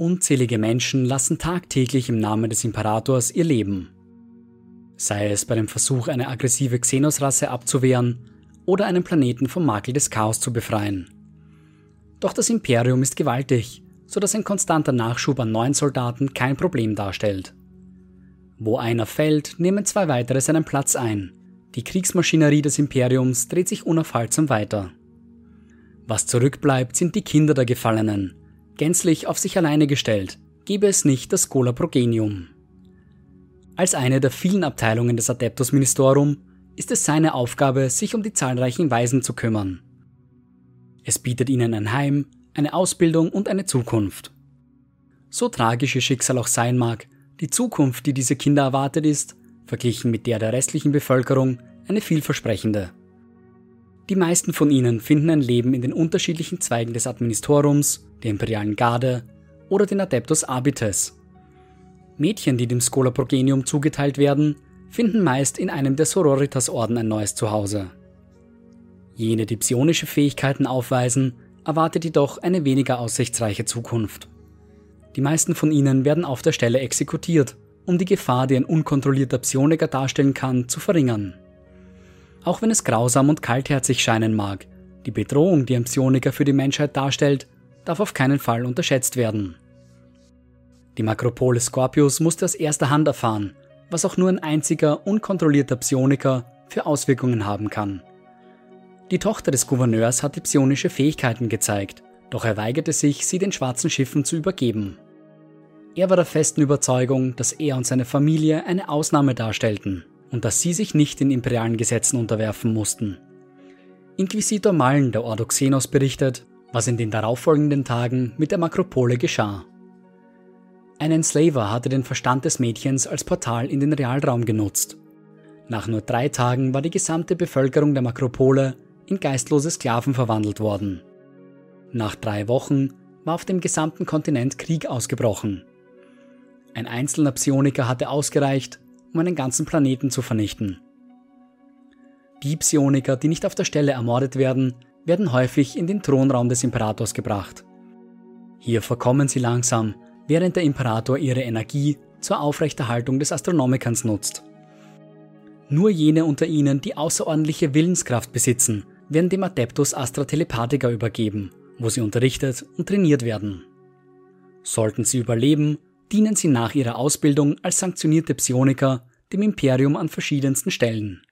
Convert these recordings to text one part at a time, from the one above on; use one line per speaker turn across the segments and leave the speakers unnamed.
Unzählige Menschen lassen tagtäglich im Namen des Imperators ihr Leben. Sei es bei dem Versuch, eine aggressive Xenos-Rasse abzuwehren oder einen Planeten vom Makel des Chaos zu befreien. Doch das Imperium ist gewaltig, sodass ein konstanter Nachschub an neuen Soldaten kein Problem darstellt. Wo einer fällt, nehmen zwei weitere seinen Platz ein. Die Kriegsmaschinerie des Imperiums dreht sich unaufhaltsam weiter. Was zurückbleibt, sind die Kinder der Gefallenen, gänzlich auf sich alleine gestellt, gäbe es nicht das Schola Progenium. Als eine der vielen Abteilungen des Adeptus Ministorum ist es seine Aufgabe, sich um die zahlreichen Waisen zu kümmern. Es bietet ihnen ein Heim, eine Ausbildung und eine Zukunft. So tragisch ihr Schicksal auch sein mag, die Zukunft, die diese Kinder erwartet ist, verglichen mit der der restlichen Bevölkerung, eine vielversprechende. Die meisten von ihnen finden ein Leben in den unterschiedlichen Zweigen des Administorums, der imperialen Garde oder den Adeptus Abites. Mädchen, die dem Schola Progenium zugeteilt werden, finden meist in einem der Sororitas-Orden ein neues Zuhause. Jene, die psionische Fähigkeiten aufweisen, erwartet jedoch eine weniger aussichtsreiche Zukunft. Die meisten von ihnen werden auf der Stelle exekutiert, um die Gefahr, die ein unkontrollierter Psioniker darstellen kann, zu verringern. Auch wenn es grausam und kaltherzig scheinen mag, die Bedrohung, die ein Psioniker für die Menschheit darstellt, darf auf keinen Fall unterschätzt werden. Die Makropole Scorpius musste aus erster Hand erfahren, was auch nur ein einziger unkontrollierter Psioniker für Auswirkungen haben kann. Die Tochter des Gouverneurs hatte psionische Fähigkeiten gezeigt, doch er weigerte sich, sie den schwarzen Schiffen zu übergeben. Er war der festen Überzeugung, dass er und seine Familie eine Ausnahme darstellten und dass sie sich nicht den imperialen Gesetzen unterwerfen mussten. Inquisitor Mallen der Ordo Xenos berichtet, was in den darauffolgenden Tagen mit der Makropole geschah. Ein Enslaver hatte den Verstand des Mädchens als Portal in den Realraum genutzt. Nach nur drei Tagen war die gesamte Bevölkerung der Makropole in geistlose Sklaven verwandelt worden. Nach drei Wochen war auf dem gesamten Kontinent Krieg ausgebrochen. Ein einzelner Psioniker hatte ausgereicht, um einen ganzen Planeten zu vernichten. Die Psioniker, die nicht auf der Stelle ermordet werden, werden häufig in den Thronraum des Imperators gebracht. Hier verkommen sie langsam, während der Imperator ihre Energie zur Aufrechterhaltung des Astronomikers nutzt. Nur jene unter ihnen, die außerordentliche Willenskraft besitzen, werden dem Adeptus Astra Telepathica übergeben, wo sie unterrichtet und trainiert werden. Sollten sie überleben, dienen sie nach ihrer Ausbildung als sanktionierte Psioniker dem Imperium an verschiedensten Stellen.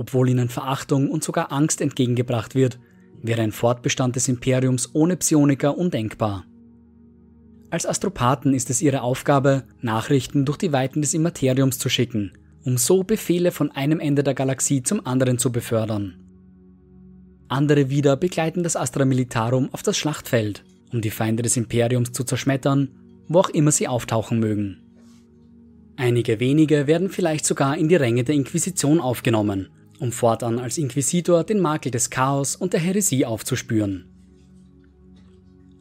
Obwohl ihnen Verachtung und sogar Angst entgegengebracht wird, wäre ein Fortbestand des Imperiums ohne Psioniker undenkbar. Als Astropathen ist es ihre Aufgabe, Nachrichten durch die Weiten des Immateriums zu schicken, um so Befehle von einem Ende der Galaxie zum anderen zu befördern. Andere wieder begleiten das Astra Militarum auf das Schlachtfeld, um die Feinde des Imperiums zu zerschmettern wo auch immer sie auftauchen mögen. Einige wenige werden vielleicht sogar in die Ränge der Inquisition aufgenommen, um fortan als Inquisitor den Makel des Chaos und der Häresie aufzuspüren.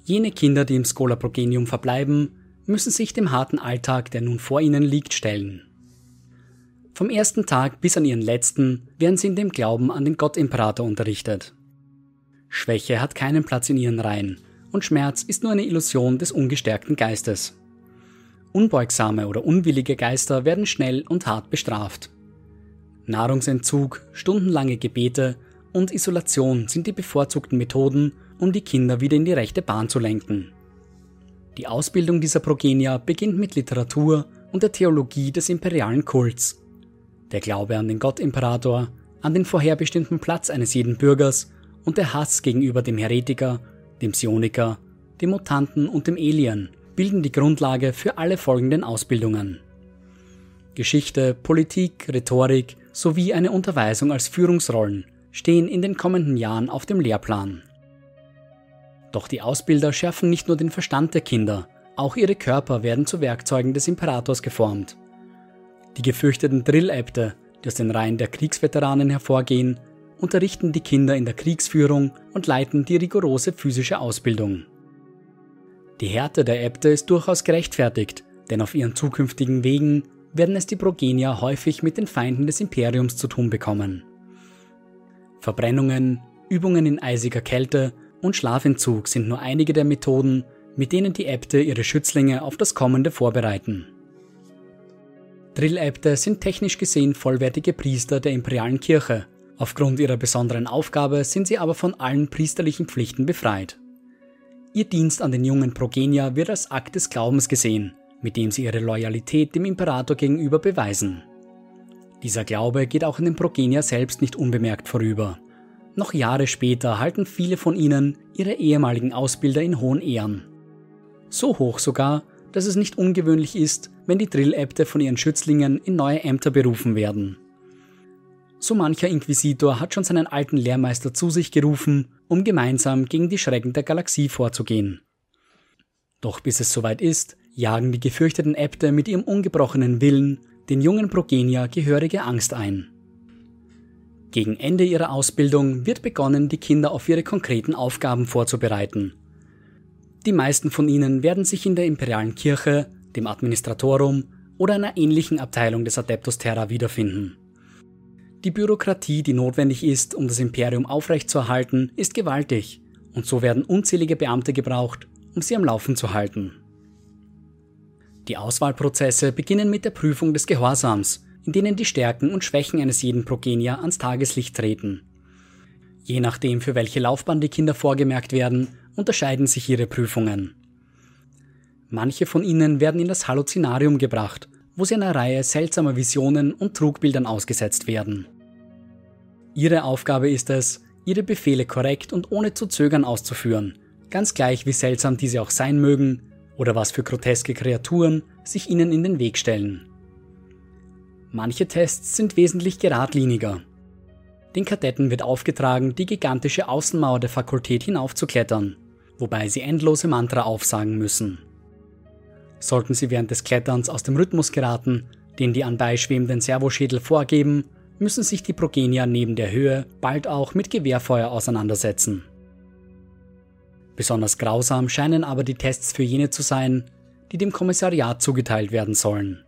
Jene Kinder, die im Schola Progenium verbleiben, müssen sich dem harten Alltag, der nun vor ihnen liegt, stellen. Vom ersten Tag bis an ihren letzten werden sie in dem Glauben an den Gottimperator unterrichtet. Schwäche hat keinen Platz in ihren Reihen und Schmerz ist nur eine Illusion des ungestärkten Geistes. Unbeugsame oder unwillige Geister werden schnell und hart bestraft. Nahrungsentzug, stundenlange Gebete und Isolation sind die bevorzugten Methoden, um die Kinder wieder in die rechte Bahn zu lenken. Die Ausbildung dieser Progenier beginnt mit Literatur und der Theologie des imperialen Kults. Der Glaube an den Gottimperator, an den vorherbestimmten Platz eines jeden Bürgers und der Hass gegenüber dem Heretiker dem Psioniker, dem Mutanten und dem Alien bilden die Grundlage für alle folgenden Ausbildungen. Geschichte, Politik, Rhetorik sowie eine Unterweisung als Führungsrollen stehen in den kommenden Jahren auf dem Lehrplan. Doch die Ausbilder schärfen nicht nur den Verstand der Kinder, auch ihre Körper werden zu Werkzeugen des Imperators geformt. Die gefürchteten Drilläbte, die aus den Reihen der Kriegsveteranen hervorgehen, unterrichten die Kinder in der Kriegsführung und leiten die rigorose physische Ausbildung. Die Härte der Äbte ist durchaus gerechtfertigt, denn auf ihren zukünftigen Wegen werden es die Progenier häufig mit den Feinden des Imperiums zu tun bekommen. Verbrennungen, Übungen in eisiger Kälte und Schlafentzug sind nur einige der Methoden, mit denen die Äbte ihre Schützlinge auf das Kommende vorbereiten. Drilläbte sind technisch gesehen vollwertige Priester der imperialen Kirche. Aufgrund ihrer besonderen Aufgabe sind sie aber von allen priesterlichen Pflichten befreit. Ihr Dienst an den jungen Progenier wird als Akt des Glaubens gesehen, mit dem sie ihre Loyalität dem Imperator gegenüber beweisen. Dieser Glaube geht auch in den Progenier selbst nicht unbemerkt vorüber. Noch Jahre später halten viele von ihnen ihre ehemaligen Ausbilder in hohen Ehren. So hoch sogar, dass es nicht ungewöhnlich ist, wenn die Drilläbte von ihren Schützlingen in neue Ämter berufen werden. So mancher Inquisitor hat schon seinen alten Lehrmeister zu sich gerufen, um gemeinsam gegen die Schrecken der Galaxie vorzugehen. Doch bis es soweit ist, jagen die gefürchteten Äbte mit ihrem ungebrochenen Willen den jungen Progenier gehörige Angst ein. Gegen Ende ihrer Ausbildung wird begonnen, die Kinder auf ihre konkreten Aufgaben vorzubereiten. Die meisten von ihnen werden sich in der imperialen Kirche, dem Administratorum oder einer ähnlichen Abteilung des Adeptus Terra wiederfinden. Die Bürokratie, die notwendig ist, um das Imperium aufrechtzuerhalten, ist gewaltig, und so werden unzählige Beamte gebraucht, um sie am Laufen zu halten. Die Auswahlprozesse beginnen mit der Prüfung des Gehorsams, in denen die Stärken und Schwächen eines jeden Progenier ans Tageslicht treten. Je nachdem, für welche Laufbahn die Kinder vorgemerkt werden, unterscheiden sich ihre Prüfungen. Manche von ihnen werden in das Halluzinarium gebracht, wo sie einer Reihe seltsamer Visionen und Trugbildern ausgesetzt werden. Ihre Aufgabe ist es, ihre Befehle korrekt und ohne zu zögern auszuführen, ganz gleich wie seltsam diese auch sein mögen oder was für groteske Kreaturen sich ihnen in den Weg stellen. Manche Tests sind wesentlich geradliniger. Den Kadetten wird aufgetragen, die gigantische Außenmauer der Fakultät hinaufzuklettern, wobei sie endlose Mantra aufsagen müssen. Sollten sie während des Kletterns aus dem Rhythmus geraten, den die anbei schwebenden Servoschädel vorgeben, müssen sich die Progenier neben der Höhe bald auch mit Gewehrfeuer auseinandersetzen. Besonders grausam scheinen aber die Tests für jene zu sein, die dem Kommissariat zugeteilt werden sollen.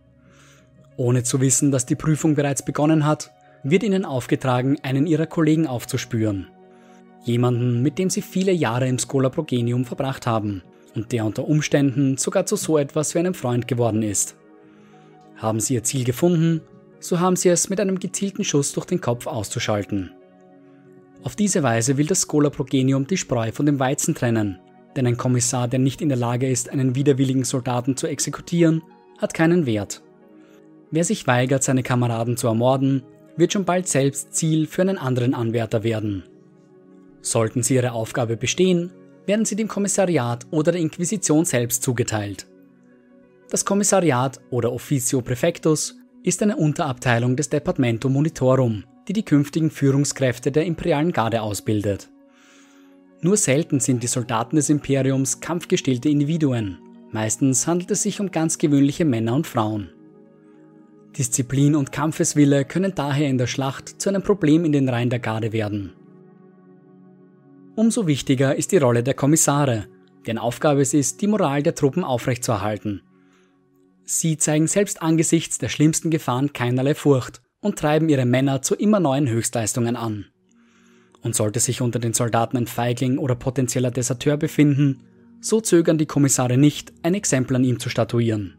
Ohne zu wissen, dass die Prüfung bereits begonnen hat, wird ihnen aufgetragen, einen ihrer Kollegen aufzuspüren. Jemanden, mit dem sie viele Jahre im Schola Progenium verbracht haben und der unter Umständen sogar zu so etwas wie einem Freund geworden ist. Haben sie ihr Ziel gefunden, so haben sie es mit einem gezielten Schuss durch den Kopf auszuschalten. Auf diese Weise will das Schola Progenium die Spreu von dem Weizen trennen, denn ein Kommissar, der nicht in der Lage ist, einen widerwilligen Soldaten zu exekutieren, hat keinen Wert. Wer sich weigert, seine Kameraden zu ermorden, wird schon bald selbst Ziel für einen anderen Anwärter werden. Sollten sie ihre Aufgabe bestehen, werden sie dem Kommissariat oder der Inquisition selbst zugeteilt. Das Kommissariat oder Officio Prefectus ist eine Unterabteilung des Departamento Monitorum, die die künftigen Führungskräfte der imperialen Garde ausbildet. Nur selten sind die Soldaten des Imperiums kampfgestillte Individuen. Meistens handelt es sich um ganz gewöhnliche Männer und Frauen. Disziplin und Kampfeswille können daher in der Schlacht zu einem Problem in den Reihen der Garde werden. Umso wichtiger ist die Rolle der Kommissare, deren Aufgabe es ist, die Moral der Truppen aufrechtzuerhalten. Sie zeigen selbst angesichts der schlimmsten Gefahren keinerlei Furcht und treiben ihre Männer zu immer neuen Höchstleistungen an. Und sollte sich unter den Soldaten ein Feigling oder potenzieller Deserteur befinden, so zögern die Kommissare nicht, ein Exempel an ihm zu statuieren.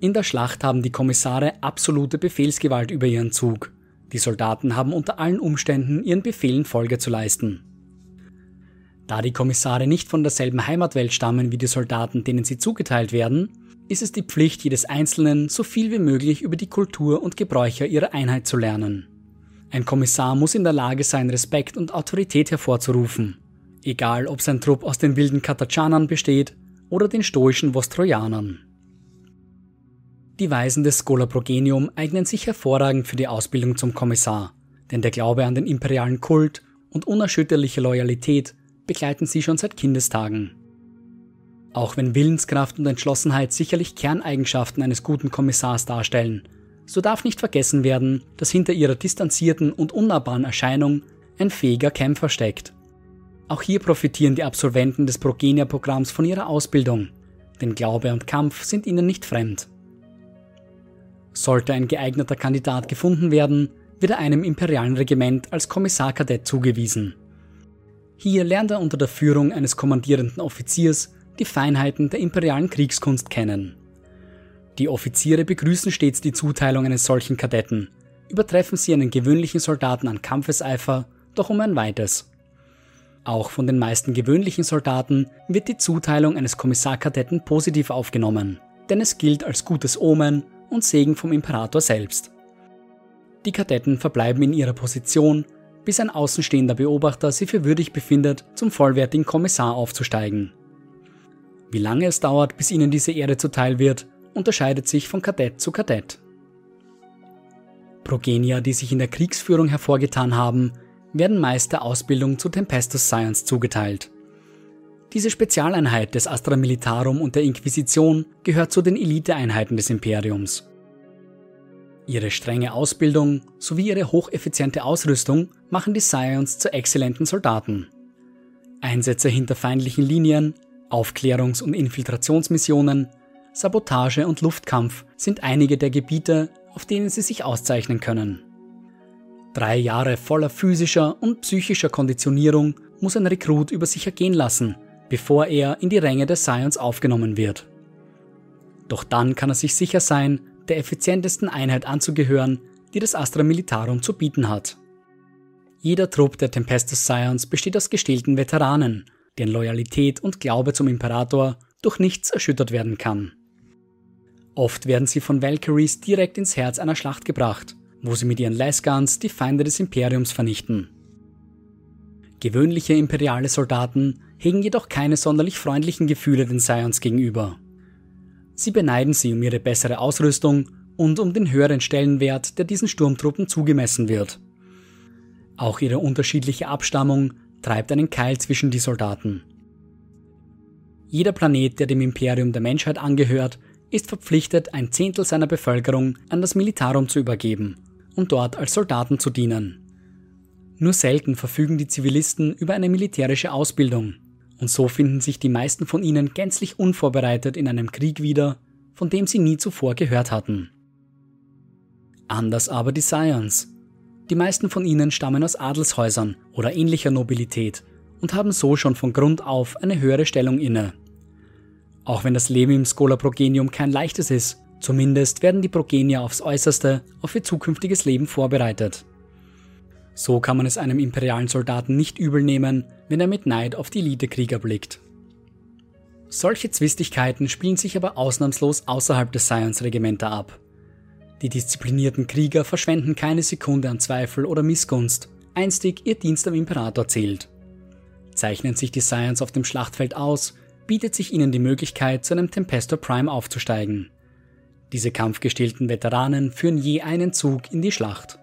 In der Schlacht haben die Kommissare absolute Befehlsgewalt über ihren Zug. Die Soldaten haben unter allen Umständen ihren Befehlen Folge zu leisten. Da die Kommissare nicht von derselben Heimatwelt stammen wie die Soldaten, denen sie zugeteilt werden, ist es die Pflicht jedes Einzelnen, so viel wie möglich über die Kultur und Gebräuche ihrer Einheit zu lernen. Ein Kommissar muss in der Lage sein, Respekt und Autorität hervorzurufen, egal ob sein Trupp aus den wilden Katachanern besteht oder den stoischen Vostrojanern. Die Weisen des Schola Progenium eignen sich hervorragend für die Ausbildung zum Kommissar, denn der Glaube an den imperialen Kult und unerschütterliche Loyalität begleiten sie schon seit Kindestagen. Auch wenn Willenskraft und Entschlossenheit sicherlich Kerneigenschaften eines guten Kommissars darstellen, so darf nicht vergessen werden, dass hinter ihrer distanzierten und unnahbaren Erscheinung ein fähiger Kämpfer steckt. Auch hier profitieren die Absolventen des Progenia-Programms von ihrer Ausbildung, denn Glaube und Kampf sind ihnen nicht fremd. Sollte ein geeigneter Kandidat gefunden werden, wird er einem imperialen Regiment als Kommissarkadett zugewiesen. Hier lernt er unter der Führung eines kommandierenden Offiziers die Feinheiten der imperialen Kriegskunst kennen. Die Offiziere begrüßen stets die Zuteilung eines solchen Kadetten, übertreffen sie einen gewöhnlichen Soldaten an Kampfeseifer doch um ein weites. Auch von den meisten gewöhnlichen Soldaten wird die Zuteilung eines Kommissarkadetten positiv aufgenommen, denn es gilt als gutes Omen und Segen vom Imperator selbst. Die Kadetten verbleiben in ihrer Position, bis ein außenstehender Beobachter sie für würdig befindet, zum vollwertigen Kommissar aufzusteigen. Wie lange es dauert, bis ihnen diese Ehre zuteil wird, unterscheidet sich von Kadett zu Kadett. Progenier, die sich in der Kriegsführung hervorgetan haben, werden meist der Ausbildung zu Tempestus Science zugeteilt. Diese Spezialeinheit des Astra Militarum und der Inquisition gehört zu den Eliteeinheiten des Imperiums. Ihre strenge Ausbildung sowie ihre hocheffiziente Ausrüstung machen die Scions zu exzellenten Soldaten. Einsätze hinter feindlichen Linien, Aufklärungs- und Infiltrationsmissionen, Sabotage und Luftkampf sind einige der Gebiete, auf denen sie sich auszeichnen können. Drei Jahre voller physischer und psychischer Konditionierung muss ein Rekrut über sich ergehen lassen, bevor er in die Ränge der Scions aufgenommen wird. Doch dann kann er sich sicher sein, der effizientesten Einheit anzugehören, die das Astra Militarum zu bieten hat. Jeder Trupp der Tempestus Scions besteht aus gestählten Veteranen, deren Loyalität und Glaube zum Imperator durch nichts erschüttert werden kann. Oft werden sie von Valkyries direkt ins Herz einer Schlacht gebracht, wo sie mit ihren Lasguns die Feinde des Imperiums vernichten. Gewöhnliche imperiale Soldaten hegen jedoch keine sonderlich freundlichen Gefühle den Scions gegenüber. Sie beneiden sie um ihre bessere Ausrüstung und um den höheren Stellenwert, der diesen Sturmtruppen zugemessen wird. Auch ihre unterschiedliche Abstammung treibt einen Keil zwischen die Soldaten. Jeder Planet, der dem Imperium der Menschheit angehört, ist verpflichtet, ein Zehntel seiner Bevölkerung an das Militarum zu übergeben und dort als Soldaten zu dienen. Nur selten verfügen die Zivilisten über eine militärische Ausbildung, und so finden sich die meisten von ihnen gänzlich unvorbereitet in einem Krieg wieder, von dem sie nie zuvor gehört hatten. Anders aber die Scions. Die meisten von ihnen stammen aus Adelshäusern oder ähnlicher Nobilität und haben so schon von Grund auf eine höhere Stellung inne. Auch wenn das Leben im Schola Progenium kein leichtes ist, zumindest werden die Progenier aufs Äußerste auf ihr zukünftiges Leben vorbereitet. So kann man es einem imperialen Soldaten nicht übel nehmen, wenn er mit Neid auf die Elitekrieger blickt. Solche Zwistigkeiten spielen sich aber ausnahmslos außerhalb des Science-Regimenter ab. Die disziplinierten Krieger verschwenden keine Sekunde an Zweifel oder Missgunst, einstig ihr Dienst am Imperator zählt. Zeichnen sich die Science auf dem Schlachtfeld aus, bietet sich ihnen die Möglichkeit, zu einem Tempestor Prime aufzusteigen. Diese kampfgestählten Veteranen führen je einen Zug in die Schlacht.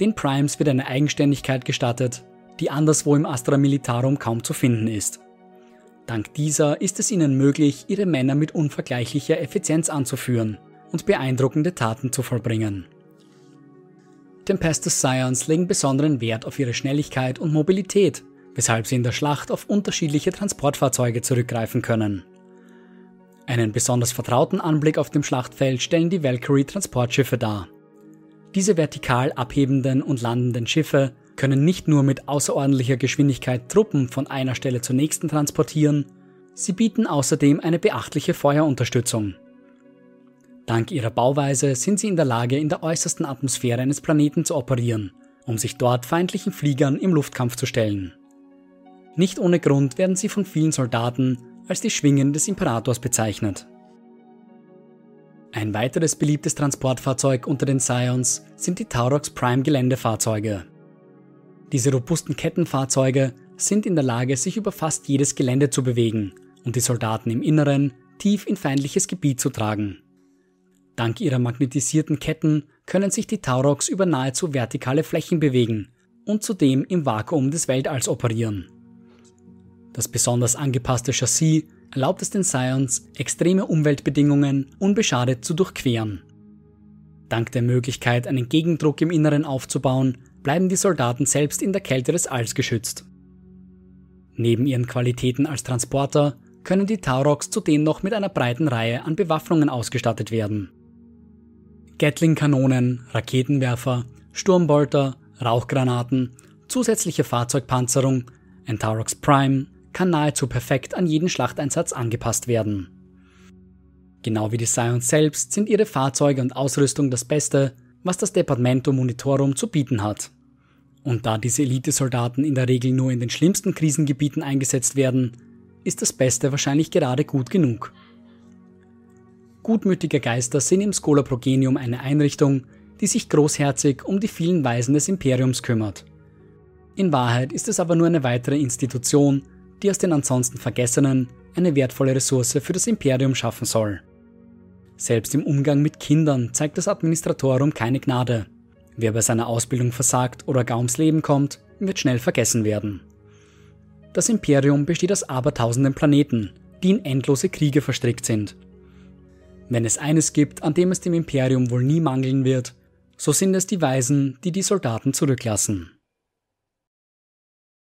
Den Primes wird eine Eigenständigkeit gestattet, die anderswo im Astra Militarum kaum zu finden ist. Dank dieser ist es ihnen möglich, ihre Männer mit unvergleichlicher Effizienz anzuführen und beeindruckende Taten zu vollbringen. Tempestus Scions legen besonderen Wert auf ihre Schnelligkeit und Mobilität, weshalb sie in der Schlacht auf unterschiedliche Transportfahrzeuge zurückgreifen können. Einen besonders vertrauten Anblick auf dem Schlachtfeld stellen die Valkyrie-Transportschiffe dar. Diese vertikal abhebenden und landenden Schiffe können nicht nur mit außerordentlicher Geschwindigkeit Truppen von einer Stelle zur nächsten transportieren, sie bieten außerdem eine beachtliche Feuerunterstützung. Dank ihrer Bauweise sind sie in der Lage, in der äußersten Atmosphäre eines Planeten zu operieren, um sich dort feindlichen Fliegern im Luftkampf zu stellen. Nicht ohne Grund werden sie von vielen Soldaten als die Schwingen des Imperators bezeichnet. Ein weiteres beliebtes Transportfahrzeug unter den Scions sind die Taurox Prime Geländefahrzeuge. Diese robusten Kettenfahrzeuge sind in der Lage, sich über fast jedes Gelände zu bewegen und die Soldaten im Inneren tief in feindliches Gebiet zu tragen. Dank ihrer magnetisierten Ketten können sich die Taurox über nahezu vertikale Flächen bewegen und zudem im Vakuum des Weltalls operieren. Das besonders angepasste Chassis erlaubt es den Scions, extreme Umweltbedingungen unbeschadet zu durchqueren. Dank der Möglichkeit, einen Gegendruck im Inneren aufzubauen, bleiben die Soldaten selbst in der Kälte des Alls geschützt. Neben ihren Qualitäten als Transporter können die Taurox zudem noch mit einer breiten Reihe an Bewaffnungen ausgestattet werden. Gatling-Kanonen, Raketenwerfer, Sturmbolter, Rauchgranaten, zusätzliche Fahrzeugpanzerung, ein Taurox Prime, kann nahezu perfekt an jeden Schlachteinsatz angepasst werden. Genau wie die Scions selbst sind ihre Fahrzeuge und Ausrüstung das Beste, was das Departamento Monitorum zu bieten hat. Und da diese Elitesoldaten in der Regel nur in den schlimmsten Krisengebieten eingesetzt werden, ist das Beste wahrscheinlich gerade gut genug. Gutmütige Geister sind im Schola Progenium eine Einrichtung, die sich großherzig um die vielen Weisen des Imperiums kümmert. In Wahrheit ist es aber nur eine weitere Institution, die aus den ansonsten Vergessenen eine wertvolle Ressource für das Imperium schaffen soll. Selbst im Umgang mit Kindern zeigt das Administratorum keine Gnade. Wer bei seiner Ausbildung versagt oder gar ums Leben kommt, wird schnell vergessen werden. Das Imperium besteht aus abertausenden Planeten, die in endlose Kriege verstrickt sind. Wenn es eines gibt, an dem es dem Imperium wohl nie mangeln wird, so sind es die Weisen, die die Soldaten zurücklassen.